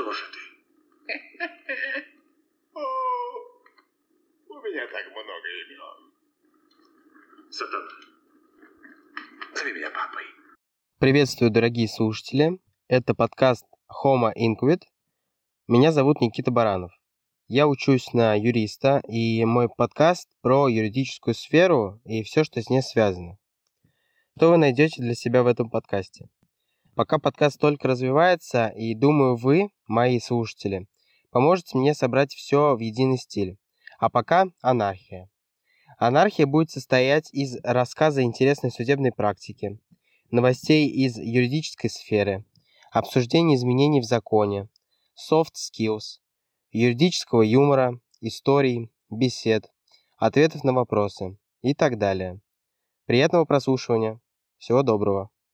Кто же ты? О, у меня так много имен. Сатана. Зови меня папой. Приветствую, дорогие слушатели. Это подкаст Homo Inquit. Меня зовут Никита Баранов. Я учусь на юриста, и мой подкаст про юридическую сферу и все, что с ней связано. Что вы найдете для себя в этом подкасте? Пока подкаст только развивается, и думаю, вы, мои слушатели, поможете мне собрать все в единый стиль. А пока анархия. Анархия будет состоять из рассказа интересной судебной практики, новостей из юридической сферы, обсуждения изменений в законе, soft skills, юридического юмора, историй, бесед, ответов на вопросы и так далее. Приятного прослушивания. Всего доброго.